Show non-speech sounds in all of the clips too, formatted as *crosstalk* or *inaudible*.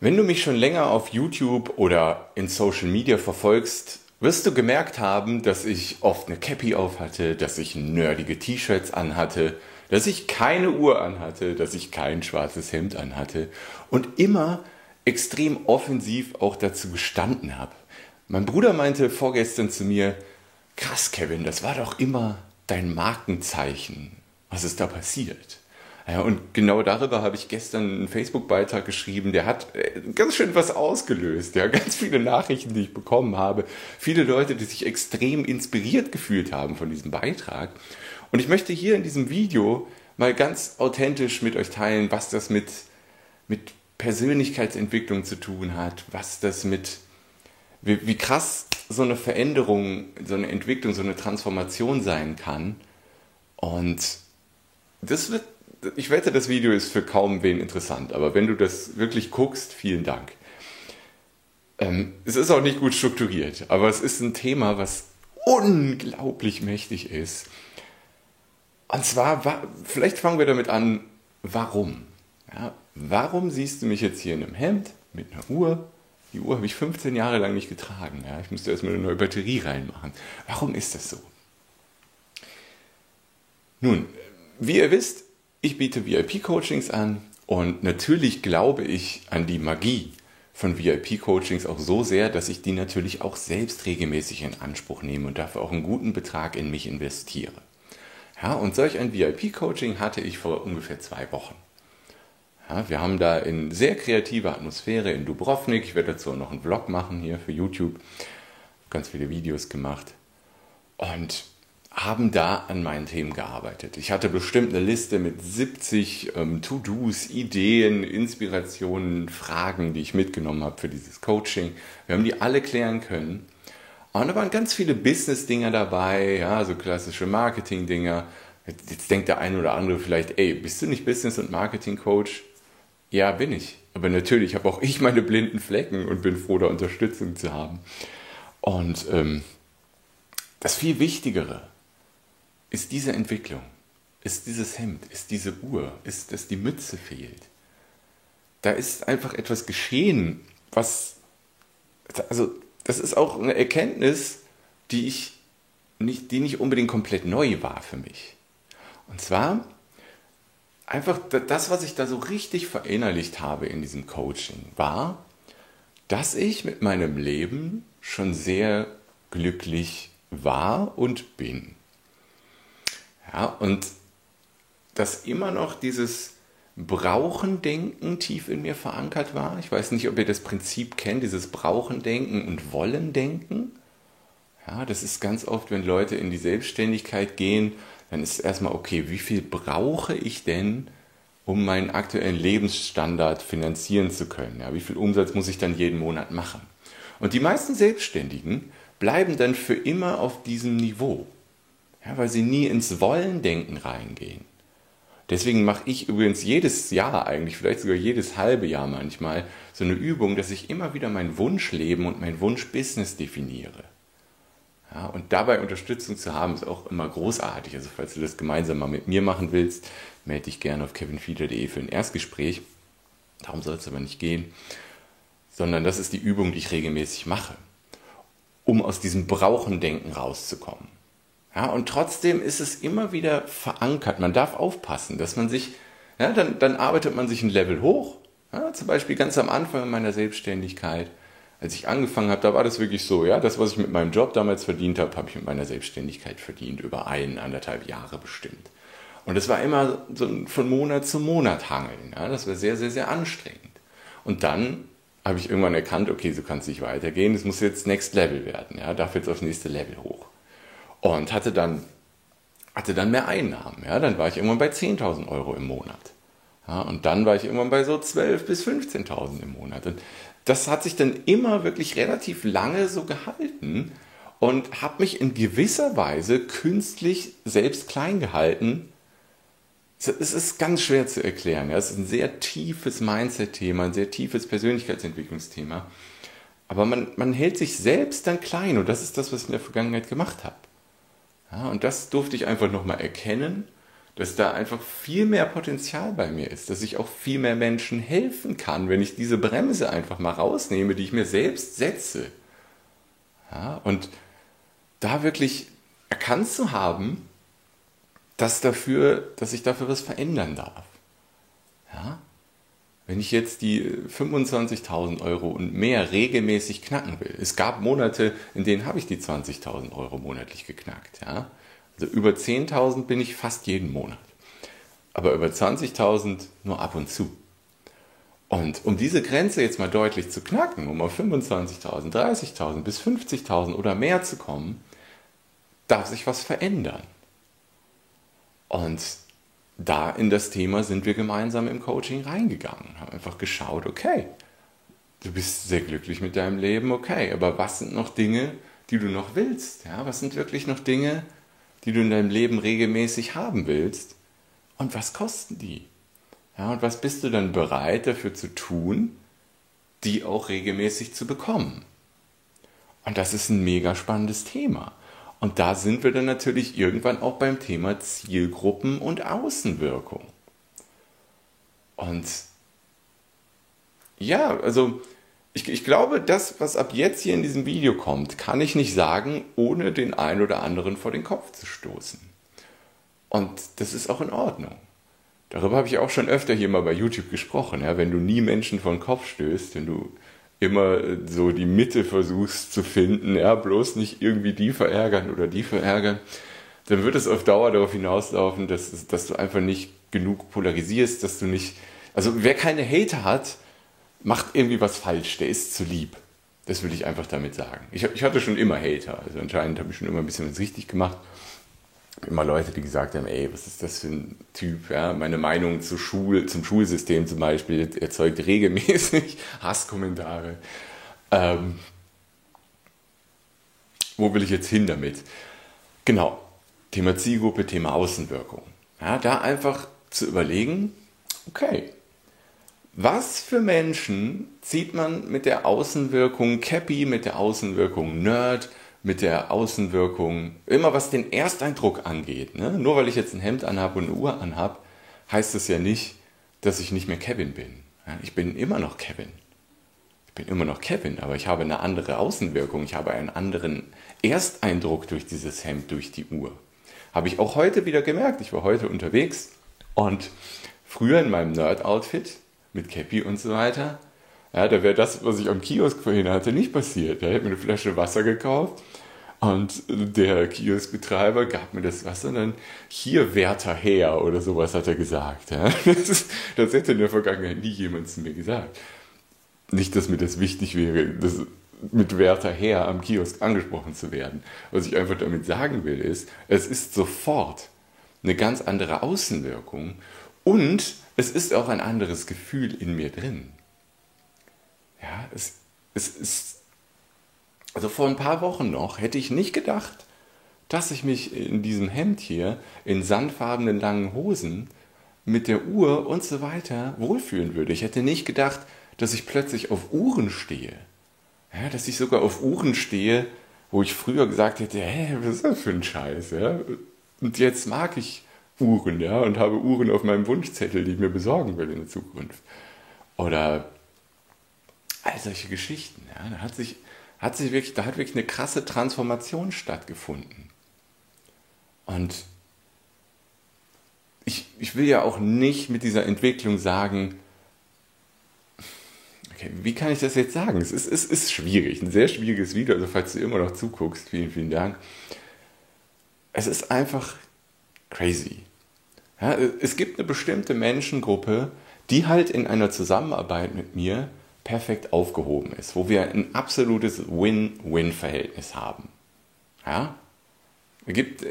Wenn du mich schon länger auf YouTube oder in Social Media verfolgst, wirst du gemerkt haben, dass ich oft eine Cappy auf hatte, dass ich nerdige T-Shirts anhatte, dass ich keine Uhr anhatte, dass ich kein schwarzes Hemd anhatte und immer extrem offensiv auch dazu gestanden habe. Mein Bruder meinte vorgestern zu mir, krass Kevin, das war doch immer dein Markenzeichen. Was ist da passiert? Ja, und genau darüber habe ich gestern einen Facebook-Beitrag geschrieben, der hat äh, ganz schön was ausgelöst. Ja, *laughs* ganz viele Nachrichten, die ich bekommen habe. Viele Leute, die sich extrem inspiriert gefühlt haben von diesem Beitrag. Und ich möchte hier in diesem Video mal ganz authentisch mit euch teilen, was das mit, mit Persönlichkeitsentwicklung zu tun hat, was das mit, wie, wie krass so eine Veränderung, so eine Entwicklung, so eine Transformation sein kann. Und das wird ich wette, das Video ist für kaum wen interessant, aber wenn du das wirklich guckst, vielen Dank. Ähm, es ist auch nicht gut strukturiert, aber es ist ein Thema, was unglaublich mächtig ist. Und zwar, vielleicht fangen wir damit an, warum? Ja, warum siehst du mich jetzt hier in einem Hemd mit einer Uhr? Die Uhr habe ich 15 Jahre lang nicht getragen. Ja, ich musste erstmal eine neue Batterie reinmachen. Warum ist das so? Nun, wie ihr wisst, ich biete VIP-Coachings an und natürlich glaube ich an die Magie von VIP-Coachings auch so sehr, dass ich die natürlich auch selbst regelmäßig in Anspruch nehme und dafür auch einen guten Betrag in mich investiere. Ja, und solch ein VIP-Coaching hatte ich vor ungefähr zwei Wochen. Ja, wir haben da in sehr kreativer Atmosphäre in Dubrovnik, ich werde dazu noch einen Vlog machen hier für YouTube, ganz viele Videos gemacht. Und haben da an meinen Themen gearbeitet. Ich hatte bestimmt eine Liste mit 70 ähm, To-Dos, Ideen, Inspirationen, Fragen, die ich mitgenommen habe für dieses Coaching. Wir haben die alle klären können. Und da waren ganz viele Business-Dinger dabei, ja, so klassische Marketing-Dinger. Jetzt, jetzt denkt der eine oder andere vielleicht, ey, bist du nicht Business- und Marketing-Coach? Ja, bin ich. Aber natürlich habe auch ich meine blinden Flecken und bin froh, da Unterstützung zu haben. Und ähm, das viel Wichtigere, ist diese Entwicklung, ist dieses Hemd, ist diese Uhr, ist, dass die Mütze fehlt. Da ist einfach etwas geschehen, was, also das ist auch eine Erkenntnis, die ich nicht, die nicht unbedingt komplett neu war für mich. Und zwar einfach das, was ich da so richtig verinnerlicht habe in diesem Coaching, war, dass ich mit meinem Leben schon sehr glücklich war und bin. Ja, und dass immer noch dieses Brauchendenken tief in mir verankert war. Ich weiß nicht, ob ihr das Prinzip kennt, dieses Brauchendenken und Wollendenken. Ja, das ist ganz oft, wenn Leute in die Selbstständigkeit gehen, dann ist erstmal, okay, wie viel brauche ich denn, um meinen aktuellen Lebensstandard finanzieren zu können? Ja, wie viel Umsatz muss ich dann jeden Monat machen? Und die meisten Selbstständigen bleiben dann für immer auf diesem Niveau. Ja, weil sie nie ins Wollen-Denken reingehen. Deswegen mache ich übrigens jedes Jahr eigentlich, vielleicht sogar jedes halbe Jahr manchmal, so eine Übung, dass ich immer wieder mein Wunschleben und mein Wunschbusiness definiere. Ja, und dabei Unterstützung zu haben, ist auch immer großartig. Also falls du das gemeinsam mal mit mir machen willst, melde dich gerne auf kevinfieder.de für ein Erstgespräch. Darum soll es aber nicht gehen. Sondern das ist die Übung, die ich regelmäßig mache, um aus diesem Brauchendenken rauszukommen. Ja, und trotzdem ist es immer wieder verankert. Man darf aufpassen, dass man sich, ja, dann, dann arbeitet man sich ein Level hoch. Ja, zum Beispiel ganz am Anfang meiner Selbstständigkeit, als ich angefangen habe, da war das wirklich so, ja, das, was ich mit meinem Job damals verdient habe, habe ich mit meiner Selbstständigkeit verdient, über ein, anderthalb Jahre bestimmt. Und es war immer so von Monat zu Monat hangeln. Ja, das war sehr, sehr, sehr anstrengend. Und dann habe ich irgendwann erkannt, okay, so kann es nicht weitergehen, es muss jetzt Next Level werden, ja, darf jetzt aufs nächste Level hoch und hatte dann, hatte dann mehr Einnahmen. Ja? Dann war ich irgendwann bei 10.000 Euro im Monat. Ja? Und dann war ich irgendwann bei so 12.000 bis 15.000 im Monat. Und das hat sich dann immer wirklich relativ lange so gehalten und habe mich in gewisser Weise künstlich selbst klein gehalten. Es ist ganz schwer zu erklären. Es ist ein sehr tiefes Mindset-Thema, ein sehr tiefes Persönlichkeitsentwicklungsthema. Aber man, man hält sich selbst dann klein und das ist das, was ich in der Vergangenheit gemacht habe. Ja, und das durfte ich einfach nochmal erkennen, dass da einfach viel mehr Potenzial bei mir ist, dass ich auch viel mehr Menschen helfen kann, wenn ich diese Bremse einfach mal rausnehme, die ich mir selbst setze. Ja, und da wirklich erkannt zu haben, dass, dafür, dass ich dafür was verändern darf. Ja? Wenn ich jetzt die 25.000 Euro und mehr regelmäßig knacken will, es gab Monate, in denen habe ich die 20.000 Euro monatlich geknackt. Ja? Also über 10.000 bin ich fast jeden Monat. Aber über 20.000 nur ab und zu. Und um diese Grenze jetzt mal deutlich zu knacken, um auf 25.000, 30.000 bis 50.000 oder mehr zu kommen, darf sich was verändern. Und da in das Thema sind wir gemeinsam im Coaching reingegangen, haben einfach geschaut, okay, du bist sehr glücklich mit deinem Leben, okay, aber was sind noch Dinge, die du noch willst? Ja, was sind wirklich noch Dinge, die du in deinem Leben regelmäßig haben willst? Und was kosten die? Ja, und was bist du dann bereit dafür zu tun, die auch regelmäßig zu bekommen? Und das ist ein mega spannendes Thema. Und da sind wir dann natürlich irgendwann auch beim Thema Zielgruppen und Außenwirkung. Und ja, also ich, ich, glaube, das, was ab jetzt hier in diesem Video kommt, kann ich nicht sagen, ohne den einen oder anderen vor den Kopf zu stoßen. Und das ist auch in Ordnung. Darüber habe ich auch schon öfter hier mal bei YouTube gesprochen. Ja, wenn du nie Menschen vor den Kopf stößt, wenn du immer so die Mitte versuchst zu finden, ja, bloß nicht irgendwie die verärgern oder die verärgern, dann wird es auf Dauer darauf hinauslaufen, dass, dass du einfach nicht genug polarisierst, dass du nicht, also wer keine Hater hat, macht irgendwie was falsch, der ist zu lieb. Das will ich einfach damit sagen. Ich, ich hatte schon immer Hater, also anscheinend habe ich schon immer ein bisschen was richtig gemacht immer Leute, die gesagt haben, ey, was ist das für ein Typ? Ja? Meine Meinung zu Schul, zum Schulsystem zum Beispiel erzeugt regelmäßig *laughs* Hasskommentare. Ähm, wo will ich jetzt hin damit? Genau, Thema Zielgruppe, Thema Außenwirkung. Ja, da einfach zu überlegen, okay, was für Menschen zieht man mit der Außenwirkung Cappy, mit der Außenwirkung Nerd, mit der Außenwirkung, immer was den Ersteindruck angeht. Ne? Nur weil ich jetzt ein Hemd anhab und eine Uhr anhab, heißt es ja nicht, dass ich nicht mehr Kevin bin. Ich bin immer noch Kevin. Ich bin immer noch Kevin, aber ich habe eine andere Außenwirkung. Ich habe einen anderen Ersteindruck durch dieses Hemd, durch die Uhr. Habe ich auch heute wieder gemerkt. Ich war heute unterwegs und früher in meinem Nerd-Outfit mit Cappy und so weiter, ja, da wäre das, was ich am Kiosk vorhin hatte, nicht passiert. Da hätte mir eine Flasche Wasser gekauft und der Kioskbetreiber gab mir das Wasser und dann hier Wärter her oder sowas hat er gesagt. Ja. *laughs* Das, ist, das hätte in der Vergangenheit nie jemand zu mir gesagt. Nicht, dass mir das wichtig wäre, das mit Wärter her am Kiosk angesprochen zu werden. Was ich einfach damit sagen will, ist, es ist sofort eine ganz andere Außenwirkung und es ist auch ein anderes Gefühl in mir drin. Ja, es, es ist, also vor ein paar Wochen noch hätte ich nicht gedacht, dass ich mich in diesem Hemd hier, in sandfarbenen langen Hosen, mit der Uhr und so weiter wohlfühlen würde. Ich hätte nicht gedacht, dass ich plötzlich auf Uhren stehe. Ja, dass ich sogar auf Uhren stehe, wo ich früher gesagt hätte, hä, was ist das für ein Scheiß? Ja? Und jetzt mag ich Uhren, ja, und habe Uhren auf meinem Wunschzettel, die ich mir besorgen will in der Zukunft. Oder all solche Geschichten. Ja, da hat sich, hat sich wirklich, da hat wirklich eine krasse Transformation stattgefunden. Und ich, ich will ja auch nicht mit dieser Entwicklung sagen, okay, wie kann ich das jetzt sagen? Es ist, es ist schwierig, ein sehr schwieriges Video, also falls du immer noch zuguckst, vielen, vielen Dank. Es ist einfach crazy. Ja, es gibt eine bestimmte Menschengruppe, die halt in einer Zusammenarbeit mit mir perfekt aufgehoben ist, wo wir ein absolutes Win-Win-Verhältnis haben. Ja? Gibt,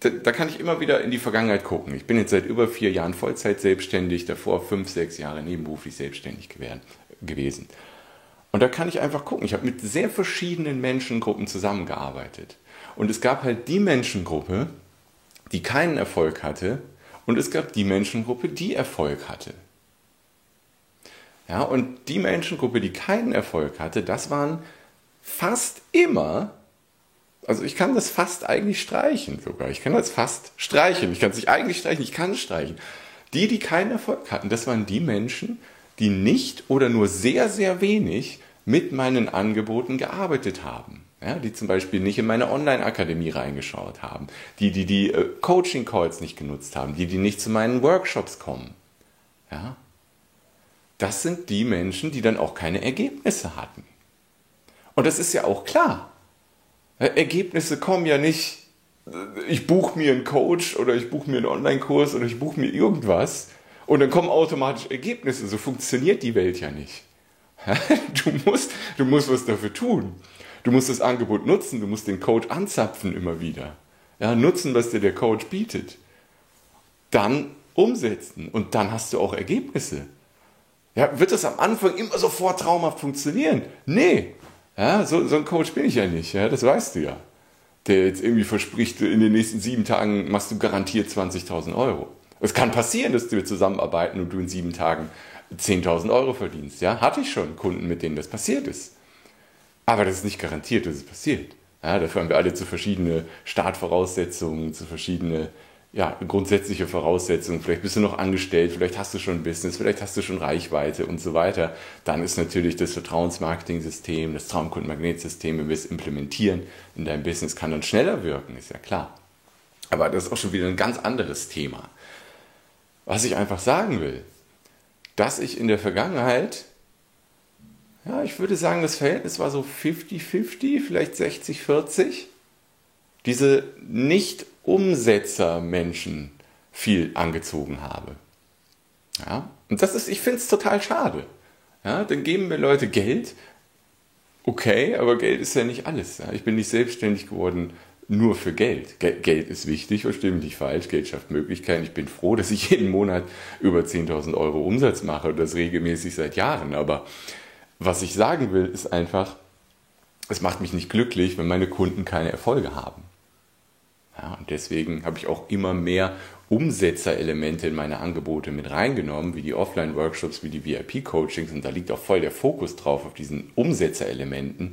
da, da, kann ich immer wieder in die Vergangenheit gucken. Ich bin jetzt seit über vier Jahren Vollzeit selbstständig, davor fünf, sechs Jahre nebenberuflich selbstständig gewesen. Und da kann ich einfach gucken. Ich habe mit sehr verschiedenen Menschengruppen zusammengearbeitet. Und es gab halt die Menschengruppe, die keinen Erfolg hatte, und es gab die Menschengruppe, die Erfolg hatte. Ja, und die Menschengruppe, die keinen Erfolg hatte, das waren fast immer Also ich kann das fast eigentlich streichen sogar. Ich kann das fast streichen. Ich kann es nicht eigentlich streichen, ich kann es streichen. Die, die keinen Erfolg hatten, das waren die Menschen, die nicht oder nur sehr, sehr wenig mit meinen Angeboten gearbeitet haben. Ja, die zum Beispiel nicht in meine Online-Akademie reingeschaut haben, die, die die äh, Coaching-Calls nicht genutzt haben, die, die nicht zu meinen Workshops kommen. Ja, das sind die Menschen, die dann auch keine Ergebnisse hatten. Und das ist ja auch klar. Ergebnisse kommen ja nicht, ich buche mir einen Coach oder ich buche mir einen Online-Kurs oder ich buche mir irgendwas und dann kommen automatisch Ergebnisse. So funktioniert die Welt ja nicht. *laughs* Du musst, du musst was dafür tun. Du musst das Angebot nutzen, du musst den Coach anzapfen immer wieder. Ja, nutzen, was dir der Coach bietet. Dann umsetzen und dann hast du auch Ergebnisse. Ja, wird das am Anfang immer sofort traumhaft funktionieren? Nee, ja, so, so ein Coach bin ich ja nicht, ja, das weißt du ja. Der jetzt irgendwie verspricht, in den nächsten sieben Tagen machst du garantiert 20.000 Euro. Es kann passieren, dass wir zusammenarbeiten und du in sieben Tagen 10.000 Euro verdienst. Ja, hatte ich schon Kunden, mit denen das passiert ist. Aber das ist nicht garantiert, dass es passiert. Ja, dafür haben wir alle zu verschiedene Startvoraussetzungen, zu verschiedene ja, grundsätzliche Voraussetzungen. Vielleicht bist du noch angestellt, vielleicht hast du schon ein Business, vielleicht hast du schon Reichweite und so weiter. Dann ist natürlich das Vertrauensmarketing-System, das Traumkundenmagnetsystem, wenn wir es implementieren in deinem Business, kann dann schneller wirken, ist ja klar. Aber das ist auch schon wieder ein ganz anderes Thema. Was ich einfach sagen will, dass ich in der Vergangenheit, ja, ich würde sagen, das Verhältnis war so 50-50, vielleicht 60-40, diese nicht Umsetzermenschen viel angezogen habe. Ja? Und das ist, ich finde es total schade. Ja? Dann geben mir Leute Geld. Okay, aber Geld ist ja nicht alles. Ja? Ich bin nicht selbstständig geworden nur für Geld. Geld ist wichtig, verstehe mich nicht falsch. Geld schafft Möglichkeiten. Ich bin froh, dass ich jeden Monat über 10.000 Euro Umsatz mache und das regelmäßig seit Jahren. Aber was ich sagen will, ist einfach, es macht mich nicht glücklich, wenn meine Kunden keine Erfolge haben. Ja, und deswegen habe ich auch immer mehr Umsetzerelemente in meine Angebote mit reingenommen, wie die Offline-Workshops, wie die VIP-Coachings. Und da liegt auch voll der Fokus drauf auf diesen Umsetzerelementen,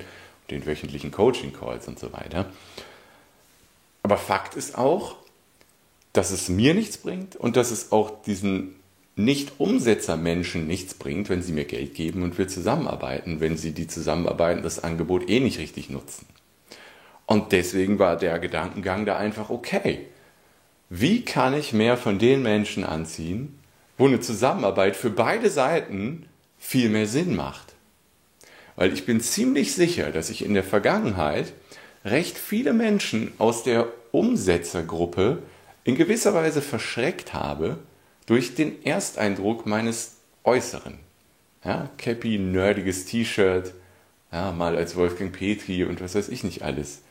den wöchentlichen Coaching-Calls und so weiter. Aber Fakt ist auch, dass es mir nichts bringt und dass es auch diesen Nicht-Umsetzer-Menschen nichts bringt, wenn sie mir Geld geben und wir zusammenarbeiten, wenn sie die Zusammenarbeiten das Angebot eh nicht richtig nutzen. Und deswegen war der Gedankengang da einfach okay. Wie kann ich mehr von den Menschen anziehen, wo eine Zusammenarbeit für beide Seiten viel mehr Sinn macht? Weil ich bin ziemlich sicher, dass ich in der Vergangenheit recht viele Menschen aus der Umsetzergruppe in gewisser Weise verschreckt habe durch den Ersteindruck meines Äußeren. Ja, Cappy, nerdiges T-Shirt, ja, mal als Wolfgang Petri und was weiß ich nicht alles.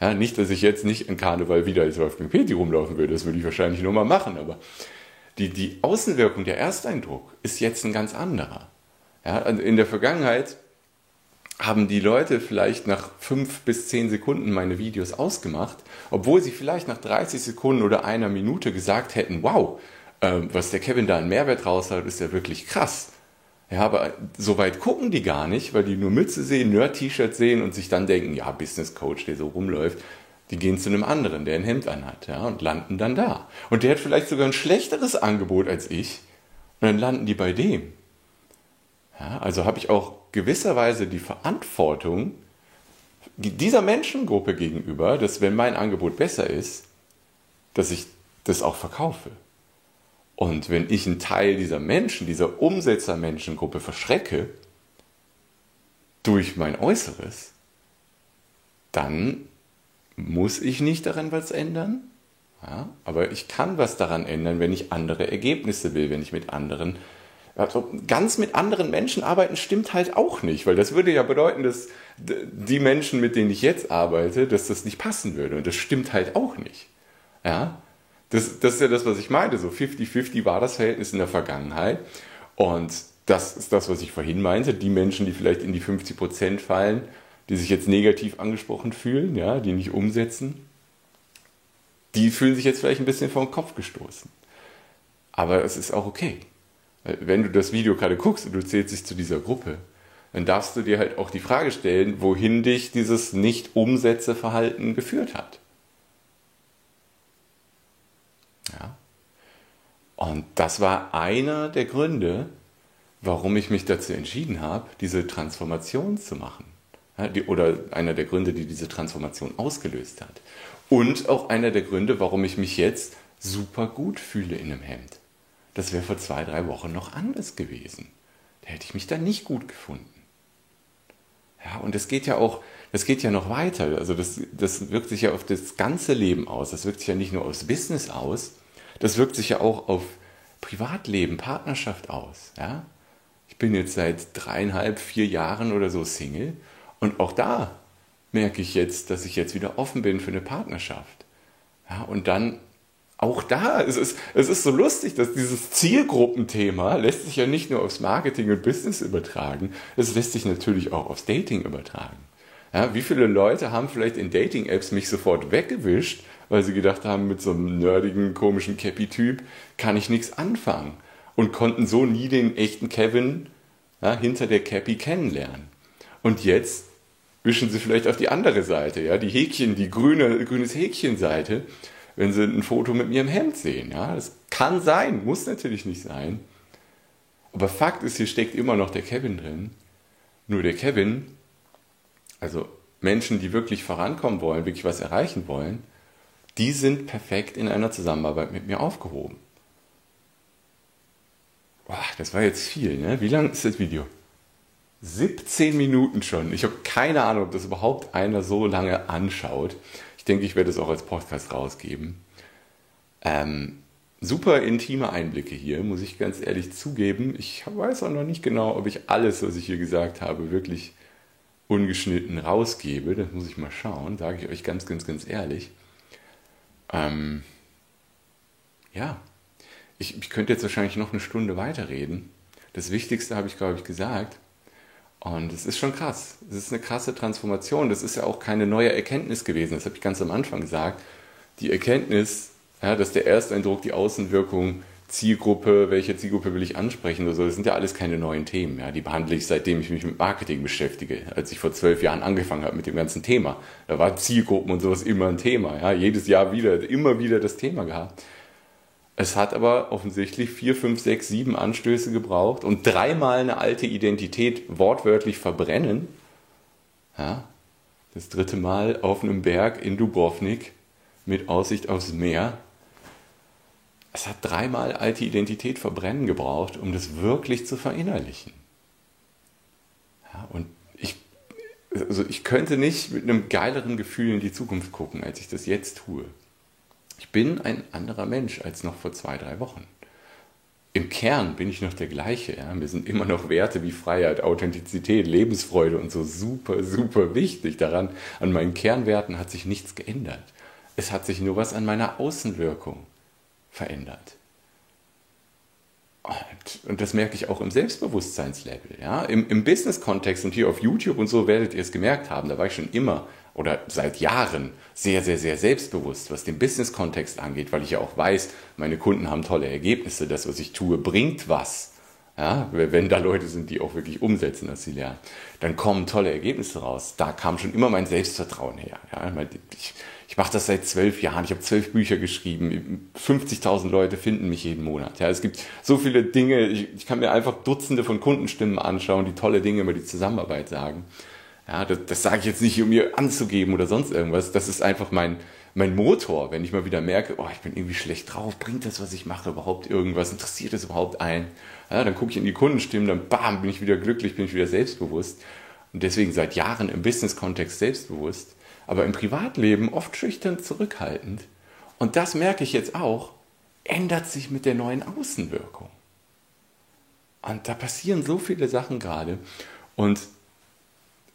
Ja, nicht, dass ich jetzt nicht in Karneval wieder als Wolfgang Petri rumlaufen würde, das würde ich wahrscheinlich nur mal machen, aber die, die Außenwirkung, der Ersteindruck ist jetzt ein ganz anderer. Ja, in der Vergangenheit haben die Leute vielleicht nach fünf bis zehn Sekunden meine Videos ausgemacht, obwohl sie vielleicht nach 30 Sekunden oder einer Minute gesagt hätten, wow, äh, was der Kevin da an Mehrwert raus hat, ist ja wirklich krass. Ja, aber so weit gucken die gar nicht, weil die nur Mütze sehen, Nerd-T-Shirt sehen und sich dann denken, ja, Business Coach, der so rumläuft, die gehen zu einem anderen, der ein Hemd anhat, ja, und landen dann da. Und der hat vielleicht sogar ein schlechteres Angebot als ich, und dann landen die bei dem. Ja, also habe ich auch gewisserweise die Verantwortung dieser Menschengruppe gegenüber, dass wenn mein Angebot besser ist, dass ich das auch verkaufe. Und wenn ich einen Teil dieser Menschen, dieser Umsetzermenschengruppe verschrecke durch mein Äußeres, dann muss ich nicht daran was ändern. Ja, aber ich kann was daran ändern, wenn ich andere Ergebnisse will, wenn ich mit anderen, also ganz mit anderen Menschen arbeiten stimmt halt auch nicht, weil das würde ja bedeuten, dass die Menschen, mit denen ich jetzt arbeite, dass das nicht passen würde. Und das stimmt halt auch nicht. Ja, das, das ist ja das, was ich meinte. So 50-50 war das Verhältnis in der Vergangenheit. Und das ist das, was ich vorhin meinte. Die Menschen, die vielleicht in die 50 Prozent fallen, die sich jetzt negativ angesprochen fühlen, ja, die nicht umsetzen, die fühlen sich jetzt vielleicht ein bisschen den Kopf gestoßen. Aber es ist auch okay. Wenn du das Video gerade guckst und du zählst dich zu dieser Gruppe, dann darfst du dir halt auch die Frage stellen, wohin dich dieses Nicht-Umsätze-Verhalten geführt hat. Ja. Und das war einer der Gründe, warum ich mich dazu entschieden habe, diese Transformation zu machen. Ja, die, oder einer der Gründe, die diese Transformation ausgelöst hat. Und auch einer der Gründe, warum ich mich jetzt super gut fühle in einem Hemd. Das wäre vor zwei, drei Wochen noch anders gewesen. Da hätte ich mich dann nicht gut gefunden. Ja, und das geht ja auch, das geht ja noch weiter. Also das, das wirkt sich ja auf das ganze Leben aus. Das wirkt sich ja nicht nur aufs Business aus, das wirkt sich ja auch auf Privatleben, Partnerschaft aus. Ja? Ich bin jetzt seit dreieinhalb, vier Jahren oder so Single und auch da merke ich jetzt, dass ich jetzt wieder offen bin für eine Partnerschaft. Ja, und dann auch da, es ist, es ist so lustig, dass dieses Zielgruppenthema lässt sich ja nicht nur aufs Marketing und Business übertragen, es lässt sich natürlich auch aufs Dating übertragen. Ja, wie viele Leute haben vielleicht in Dating-Apps mich sofort weggewischt, weil sie gedacht haben, mit so einem nerdigen, komischen Cappy-Typ kann ich nichts anfangen und konnten so nie den echten Kevin ja, hinter der Cappy kennenlernen. Und jetzt wischen sie vielleicht auf die andere Seite, ja, die Häkchen, die grüne, grünes Häkchenseite wenn sie ein Foto mit mir im Hemd sehen. Ja, das kann sein, muss natürlich nicht sein. Aber Fakt ist, hier steckt immer noch der Kevin drin. Nur der Kevin, also Menschen, die wirklich vorankommen wollen, wirklich was erreichen wollen, die sind perfekt in einer Zusammenarbeit mit mir aufgehoben. Boah, das war jetzt viel, ne? Wie lang ist das Video? 17 Minuten schon. Ich habe keine Ahnung, ob das überhaupt einer so lange anschaut. Ich denke, ich werde es auch als Podcast rausgeben. Ähm, super intime Einblicke hier, muss ich ganz ehrlich zugeben. Ich weiß auch noch nicht genau, ob ich alles, was ich hier gesagt habe, wirklich ungeschnitten rausgebe. Das muss ich mal schauen, sage ich euch ganz, ganz, ganz ehrlich. Ähm, ja, ich, ich könnte jetzt wahrscheinlich noch eine Stunde weiterreden. Das Wichtigste habe ich, glaube ich, gesagt. Und es ist schon krass. Es ist eine krasse Transformation. Das ist ja auch keine neue Erkenntnis gewesen. Das habe ich ganz am Anfang gesagt. Die Erkenntnis, ja, dass der Ersteindruck, die Außenwirkung, Zielgruppe, welche Zielgruppe will ich ansprechen oder so, das sind ja alles keine neuen Themen. Ja. Die behandle ich, seitdem ich mich mit Marketing beschäftige. Als ich vor zwölf Jahren angefangen habe mit dem ganzen Thema. Da war Zielgruppen und sowas immer ein Thema. Ja. Jedes Jahr wieder, immer wieder das Thema gehabt. Es hat aber offensichtlich vier, fünf, sechs, sieben Anstöße gebraucht und dreimal eine alte Identität wortwörtlich verbrennen. Ja, das dritte Mal auf einem Berg in Dubrovnik mit Aussicht aufs Meer. Es hat dreimal alte Identität verbrennen gebraucht, um das wirklich zu verinnerlichen. Ja, und ich, also ich könnte nicht mit einem geileren Gefühl in die Zukunft gucken, als ich das jetzt tue. Ich bin ein anderer Mensch als noch vor zwei, drei Wochen. Im Kern bin ich noch der gleiche. Ja? Mir sind immer noch Werte wie Freiheit, Authentizität, Lebensfreude und so super, super wichtig. Daran, an meinen Kernwerten hat sich nichts geändert. Es hat sich nur was an meiner Außenwirkung verändert. Und, und das merke ich auch im Selbstbewusstseinslevel. Ja? Im, im Business-Kontext und hier auf YouTube und so werdet ihr es gemerkt haben, da war ich schon immer oder seit Jahren sehr, sehr, sehr selbstbewusst, was den Business-Kontext angeht, weil ich ja auch weiß, meine Kunden haben tolle Ergebnisse, das, was ich tue, bringt was. Ja, wenn da Leute sind, die auch wirklich umsetzen, was sie lernen, dann kommen tolle Ergebnisse raus. Da kam schon immer mein Selbstvertrauen her. Ja, ich, ich mache das seit zwölf Jahren. Ich habe zwölf Bücher geschrieben. 50.000 Leute finden mich jeden Monat. Ja, es gibt so viele Dinge. Ich, ich kann mir einfach Dutzende von Kundenstimmen anschauen, die tolle Dinge über die Zusammenarbeit sagen. Ja, das, das sage ich jetzt nicht, um mir anzugeben oder sonst irgendwas. Das ist einfach mein, mein Motor, wenn ich mal wieder merke, oh, ich bin irgendwie schlecht drauf, bringt das, was ich mache, überhaupt irgendwas, interessiert das überhaupt ein? Ja, dann gucke ich in die Kundenstimmen, dann bam, bin ich wieder glücklich, bin ich wieder selbstbewusst. Und deswegen seit Jahren im Business-Kontext selbstbewusst, aber im Privatleben oft schüchtern zurückhaltend. Und das merke ich jetzt auch, ändert sich mit der neuen Außenwirkung. Und da passieren so viele Sachen gerade. Und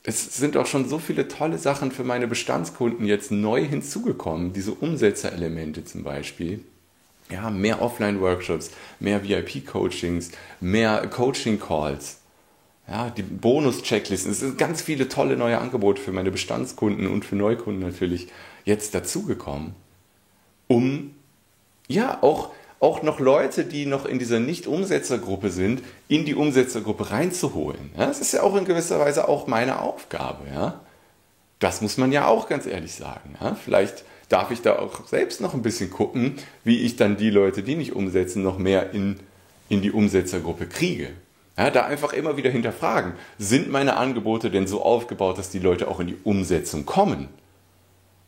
es sind auch schon so viele tolle Sachen für meine Bestandskunden jetzt neu hinzugekommen, diese Umsetzerelemente zum Beispiel. Ja, mehr Offline-Workshops, mehr VIP-Coachings, mehr Coaching-Calls, ja, die Bonus-Checklisten. Es sind ganz viele tolle neue Angebote für meine Bestandskunden und für Neukunden natürlich jetzt dazugekommen, um ja auch auch noch Leute, die noch in dieser Nicht-Umsetzergruppe sind, in die Umsetzergruppe reinzuholen. Ja, das ist ja auch in gewisser Weise auch meine Aufgabe. Ja? Das muss man ja auch ganz ehrlich sagen. Ja? Vielleicht darf ich da auch selbst noch ein bisschen gucken, wie ich dann die Leute, die nicht umsetzen, noch mehr in, in die Umsetzergruppe kriege. Ja, da einfach immer wieder hinterfragen, sind meine Angebote denn so aufgebaut, dass die Leute auch in die Umsetzung kommen?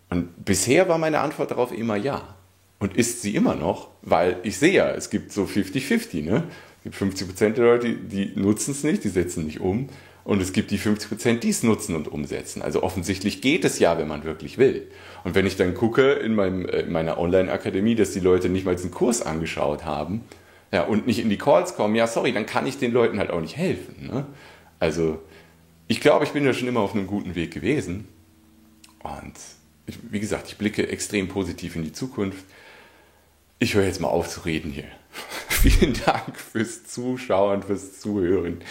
Und bisher war meine Antwort darauf immer ja. Und ist sie immer noch, weil ich sehe ja, es gibt so 50-50. Ne? Es gibt 50% der Leute, die nutzen es nicht, die setzen nicht um. Und es gibt die 50%, die es nutzen und umsetzen. Also offensichtlich geht es ja, wenn man wirklich will. Und wenn ich dann gucke in, meinem, äh, in meiner Online-Akademie, dass die Leute nicht mal diesen Kurs angeschaut haben ja, und nicht in die Calls kommen, ja, sorry, dann kann ich den Leuten halt auch nicht helfen. Ne? Also ich glaube, ich bin ja schon immer auf einem guten Weg gewesen. Und ich, wie gesagt, ich blicke extrem positiv in die Zukunft. Ich höre jetzt mal auf zu reden hier. *laughs* Vielen Dank fürs Zuschauen, fürs Zuhören.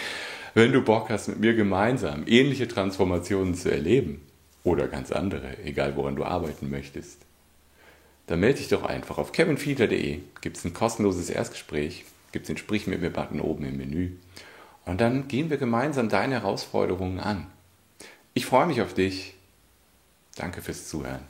Wenn du Bock hast, mit mir gemeinsam ähnliche Transformationen zu erleben oder ganz andere, egal woran du arbeiten möchtest, dann melde dich doch einfach auf kevinfiedler.de. Gibt es ein kostenloses Erstgespräch, gibt es den Sprich mit mir Button oben im Menü. Und dann gehen wir gemeinsam deine Herausforderungen an. Ich freue mich auf dich. Danke fürs Zuhören.